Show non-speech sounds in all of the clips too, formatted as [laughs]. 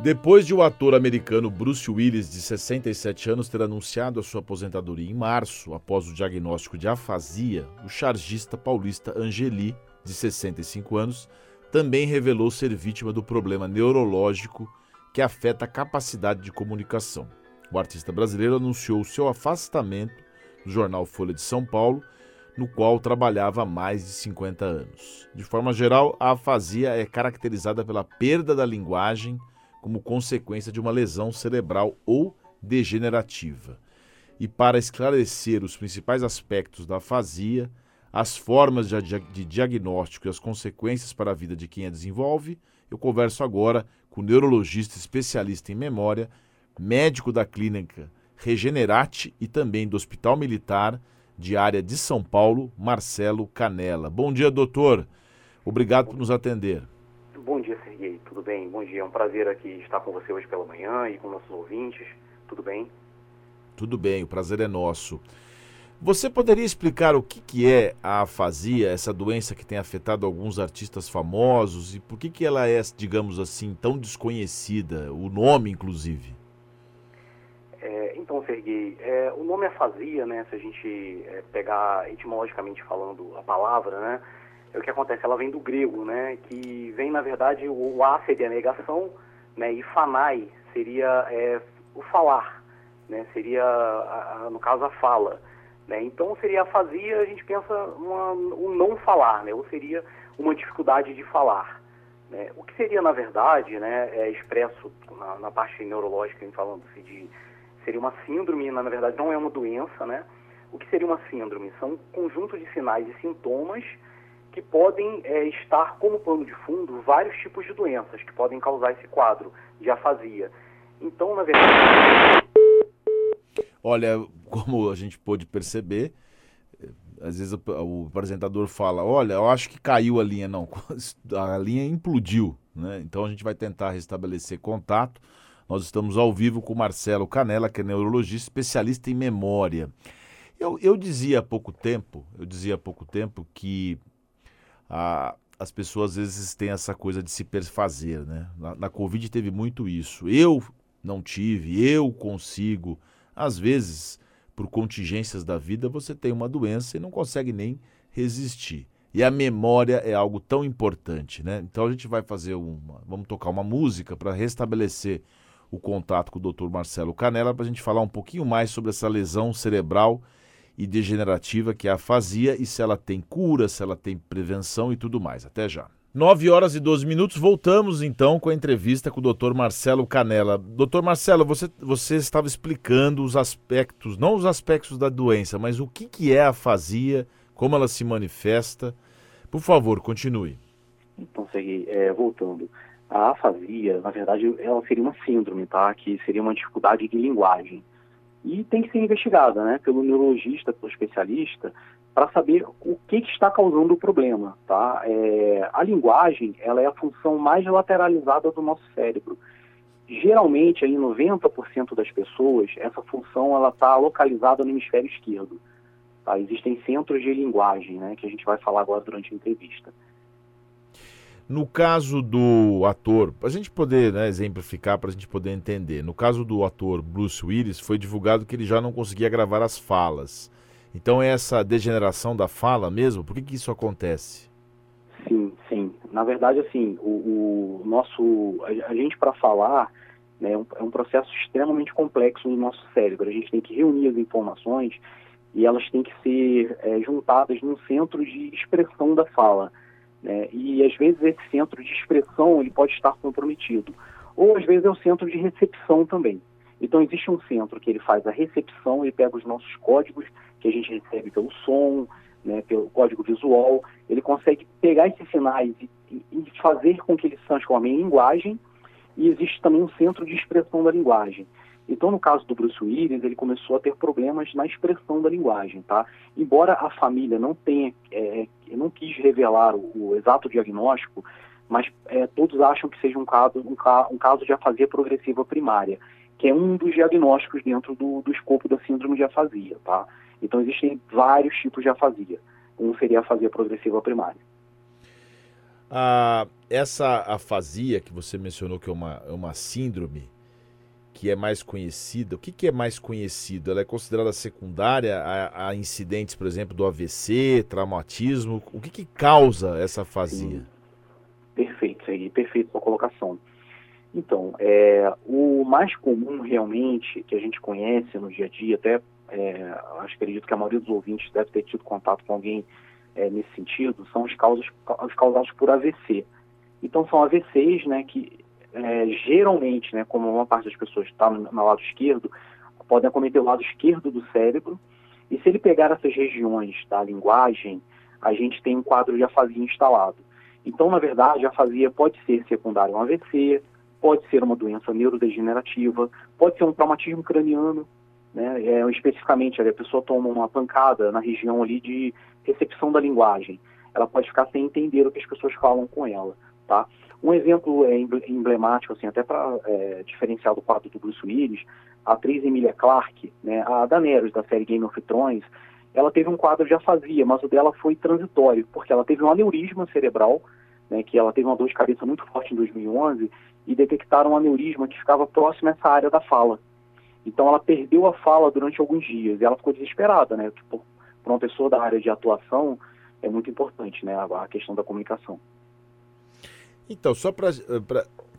Depois de o ator americano Bruce Willis, de 67 anos, ter anunciado a sua aposentadoria em março, após o diagnóstico de afasia, o chargista paulista Angeli, de 65 anos, também revelou ser vítima do problema neurológico que afeta a capacidade de comunicação. O artista brasileiro anunciou seu afastamento do jornal Folha de São Paulo, no qual trabalhava há mais de 50 anos. De forma geral, a afasia é caracterizada pela perda da linguagem como consequência de uma lesão cerebral ou degenerativa. E para esclarecer os principais aspectos da afasia, as formas de diagnóstico e as consequências para a vida de quem a desenvolve, eu converso agora com o neurologista especialista em memória, médico da clínica Regenerate e também do Hospital Militar de área de São Paulo, Marcelo Canela. Bom dia, doutor. Obrigado por nos atender. Bom dia, Serguei. Tudo bem? Bom dia. É um prazer aqui estar com você hoje pela manhã e com nossos ouvintes. Tudo bem? Tudo bem, o prazer é nosso. Você poderia explicar o que, que é a afasia, essa doença que tem afetado alguns artistas famosos e por que, que ela é, digamos assim, tão desconhecida, o nome inclusive? É, então, Serguei, é, o nome afasia, né, se a gente é, pegar etimologicamente falando a palavra, né, é o que acontece, ela vem do grego, né, que vem, na verdade, o A seria a negação, né, e fanai seria é, o falar, né, seria, a, a, no caso, a fala. Né, então, seria a fazia, a gente pensa uma, um não falar, né, ou seria uma dificuldade de falar. Né. O que seria, na verdade, né, é expresso na, na parte neurológica, falando-se de... Seria uma síndrome, na verdade, não é uma doença, né? O que seria uma síndrome? São um conjunto de sinais e sintomas que podem é, estar como pano de fundo vários tipos de doenças que podem causar esse quadro de afasia. Então, na verdade. Olha, como a gente pôde perceber, às vezes o, apresentador fala: Olha, eu acho que caiu a linha. Não, [laughs] a linha implodiu. Né? Então a gente vai tentar restabelecer contato. Nós estamos ao vivo com Marcelo Canela, que é neurologista, especialista em memória. Eu, eu dizia há pouco tempo, eu dizia há pouco tempo que a, as pessoas às vezes têm essa coisa de se perfazer, né? Na, na Covid teve muito isso. Eu não tive, eu consigo. Às vezes, por contingências da vida, você tem uma doença e não consegue nem resistir. E a memória é algo tão importante, né? Então a gente vai fazer uma. Vamos tocar uma música para restabelecer o contato com o Dr. Marcelo Canela para a gente falar um pouquinho mais sobre essa lesão cerebral e degenerativa que é a afasia e se ela tem cura, se ela tem prevenção e tudo mais. Até já. 9 horas e 12 minutos, voltamos então com a entrevista com o Dr. Marcelo Canela. Doutor Marcelo, você, você estava explicando os aspectos, não os aspectos da doença, mas o que, que é a afasia, como ela se manifesta. Por favor, continue. Então, Sergei, é, voltando. A afasia, na verdade, ela seria uma síndrome, tá? Que seria uma dificuldade de linguagem e tem que ser investigada né, pelo neurologista, pelo especialista, para saber o que, que, está causando o problema. Tá? É, a linguagem ela é a função mais lateralizada do nosso cérebro. Geralmente, em 90% das pessoas, essa função ela está localizada no hemisfério esquerdo. Tá? Existem centros de linguagem, né, que a gente vai falar agora durante a entrevista. No caso do ator, para a gente poder né, exemplificar, para a gente poder entender, no caso do ator Bruce Willis, foi divulgado que ele já não conseguia gravar as falas. Então é essa degeneração da fala mesmo? Por que, que isso acontece? Sim, sim. Na verdade, assim, o, o nosso. A, gente, para falar, né, é, um, é um processo extremamente complexo no nosso cérebro. A gente tem que reunir as informações e elas têm que ser é, juntadas num centro de expressão da fala. Né? E às vezes esse centro de expressão ele pode estar comprometido. Ou às vezes é o centro de recepção também. Então existe um centro que ele faz a recepção, ele pega os nossos códigos que a gente recebe pelo som, né, pelo código visual, ele consegue pegar esses sinais e, e fazer com que eles se transformem em linguagem. E existe também um centro de expressão da linguagem. Então, no caso do Bruce Willis, ele começou a ter problemas na expressão da linguagem, tá? Embora a família não tenha, é, não quis revelar o, o exato diagnóstico, mas é, todos acham que seja um caso, um, um, caso de afasia progressiva primária, que é um dos diagnósticos dentro do, do escopo da síndrome de afasia, tá? Então, existem vários tipos de afasia. Um seria a afasia progressiva primária. A, essa afasia que você mencionou que é uma, é uma síndrome que é mais conhecida, o que, que é mais conhecido? Ela é considerada secundária a, a incidentes, por exemplo, do AVC, traumatismo? O que, que causa essa afasia? Sim. Perfeito, Sergi, perfeito sua colocação. Então, é, o mais comum realmente que a gente conhece no dia a dia, até é, acho acredito que a maioria dos ouvintes deve ter tido contato com alguém é, nesse sentido, são os, causas, os causados por AVC. Então são AVCs, né, que é, geralmente, né, como uma parte das pessoas está no, no, lado esquerdo, podem acometer o lado esquerdo do cérebro, e se ele pegar essas regiões da linguagem, a gente tem um quadro de afasia instalado. Então, na verdade, a afasia pode ser secundária a um AVC, pode ser uma doença neurodegenerativa, pode ser um traumatismo craniano, né, é, especificamente a pessoa toma uma pancada na região ali de recepção da linguagem, ela pode ficar sem entender o que as pessoas falam com ela, tá? Um exemplo é emblemático, assim, até para é, diferenciar do quadro do Bruce Willis, a atriz Emilia Clarke, né, a Daenerys da série Game of Thrones, ela teve um quadro de afasia, mas o dela foi transitório, porque ela teve um aneurisma cerebral, né, que ela teve uma dor de cabeça muito forte em 2011, e detectaram um aneurisma que ficava próximo a essa área da fala. Então ela perdeu a fala durante alguns dias, e ela ficou desesperada, né, para uma pessoa da área de atuação é muito importante, né, a, a questão da comunicação. Então, só para.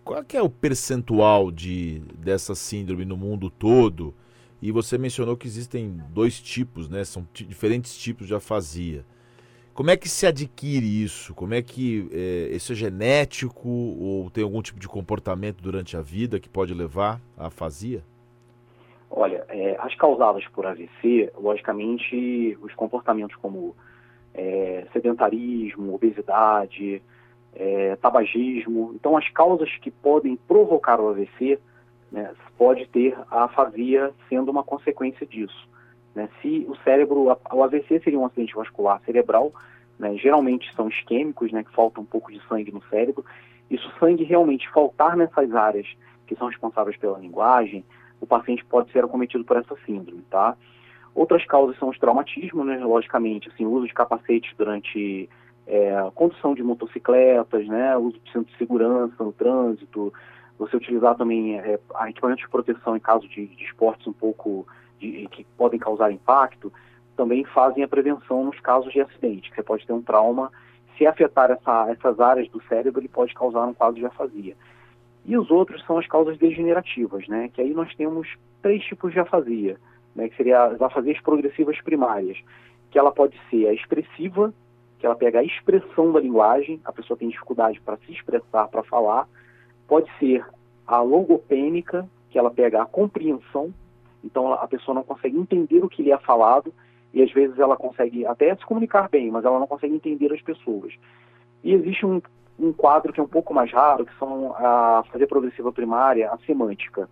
Qual é o percentual de, dessa síndrome no mundo todo? E você mencionou que existem dois tipos, né? São diferentes tipos de afasia. Como é que se adquire isso? Como é que é, isso é genético ou tem algum tipo de comportamento durante a vida que pode levar à afasia? Olha, é, as causadas por AVC, logicamente, os comportamentos como é, sedentarismo, obesidade, é, tabagismo. Então, as causas que podem provocar o AVC, né, pode ter a afasia sendo uma consequência disso. Né? Se o cérebro, o AVC seria um acidente vascular cerebral, né, geralmente são isquêmicos, né, que falta um pouco de sangue no cérebro, e se o sangue realmente faltar nessas áreas que são responsáveis pela linguagem, o paciente pode ser acometido por essa síndrome, tá? Outras causas são os traumatismos, né, logicamente, assim, o uso de capacetes durante é, condução de motocicletas, né, uso de centro de segurança no trânsito, você utilizar também é, equipamentos de proteção em caso de, de esportes um pouco de, que podem causar impacto, também fazem a prevenção nos casos de acidente, que você pode ter um trauma, se afetar essa, essas áreas do cérebro, ele pode causar um quadro de afasia. E os outros são as causas degenerativas, né, que aí nós temos três tipos de afasia, né, que seria as afasias progressivas primárias, que ela pode ser a expressiva, que ela pega a expressão da linguagem, a pessoa tem dificuldade para se expressar, para falar. Pode ser a logopênica, que ela pega a compreensão, então a pessoa não consegue entender o que lhe é falado e às vezes ela consegue até se comunicar bem, mas ela não consegue entender as pessoas. E existe um, um quadro que é um pouco mais raro, que são a fazer progressiva primária, a semântica,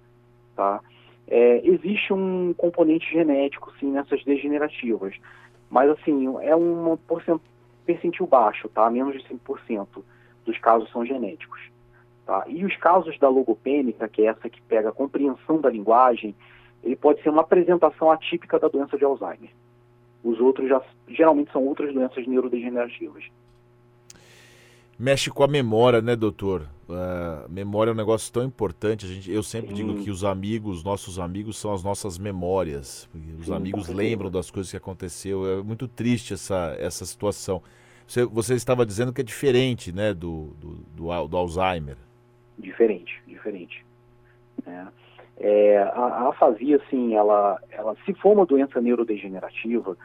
tá? É, existe um componente genético, sim, nessas degenerativas, mas assim, é uma porcentagem percentil baixo, tá? Menos de 5% dos casos são genéticos. Tá? E os casos da logopênica, que é essa que pega a compreensão da linguagem, ele pode ser uma apresentação atípica da doença de Alzheimer. Os outros já geralmente são outras doenças neurodegenerativas. Mexe com a memória, né, doutor? Uh, memória é um negócio tão importante. A gente, eu sempre Sim. digo que os amigos, nossos amigos, são as nossas memórias. Os Sim, amigos lembram das coisas que aconteceu. É muito triste essa, essa situação. Você, você estava dizendo que é diferente, né, do, do, do, do Alzheimer. Diferente, diferente. É. É, a, a afasia, assim, ela, ela, se for uma doença neurodegenerativa,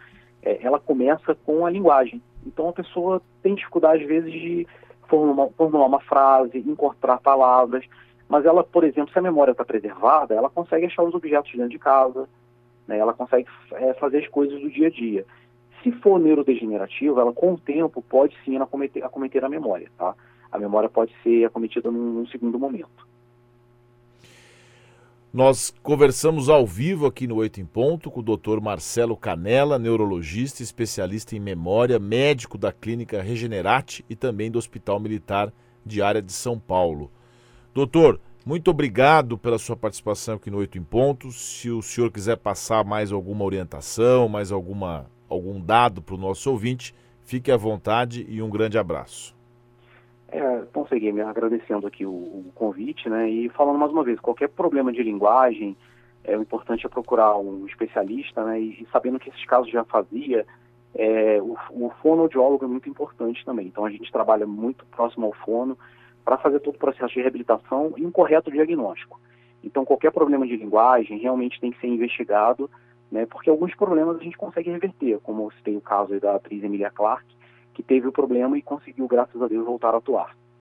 é, ela começa com a linguagem. Então a pessoa tem dificuldade, às vezes, de formular, uma frase, incorporar palavras, mas ela, por exemplo, se a memória está preservada, ela consegue achar os objetos dentro de casa, né, ela consegue é, fazer as coisas do dia a dia. Se for neurodegenerativa, ela com o tempo pode sim acometer, acometer a memória, tá? A memória pode ser acometida num, num segundo momento. Nós conversamos ao vivo aqui no Oito em Ponto com o Dr. Marcelo Canela, neurologista, especialista em memória, médico da clínica Regenerate e também do Hospital Militar de Área de São Paulo. Doutor, muito obrigado pela sua participação aqui no Oito em Ponto. Se o senhor quiser passar mais alguma orientação, mais alguma algum dado para o nosso ouvinte, fique à vontade e um grande abraço. É, bom, Segui, agradecendo aqui o, o, convite, né, e falando mais uma vez, qualquer problema de linguagem, é, o importante é procurar um especialista, né, e, e sabendo que esses casos já fazia, é, o, o fonoaudiólogo é muito importante também. Então a gente trabalha muito próximo ao fono para fazer todo o processo de reabilitação e um correto diagnóstico. Então qualquer problema de linguagem realmente tem que ser investigado, né, porque alguns problemas a gente consegue reverter, como tem o caso da atriz Emilia Clarke, que teve o problema e conseguiu, graças a Deus, voltar a atuar.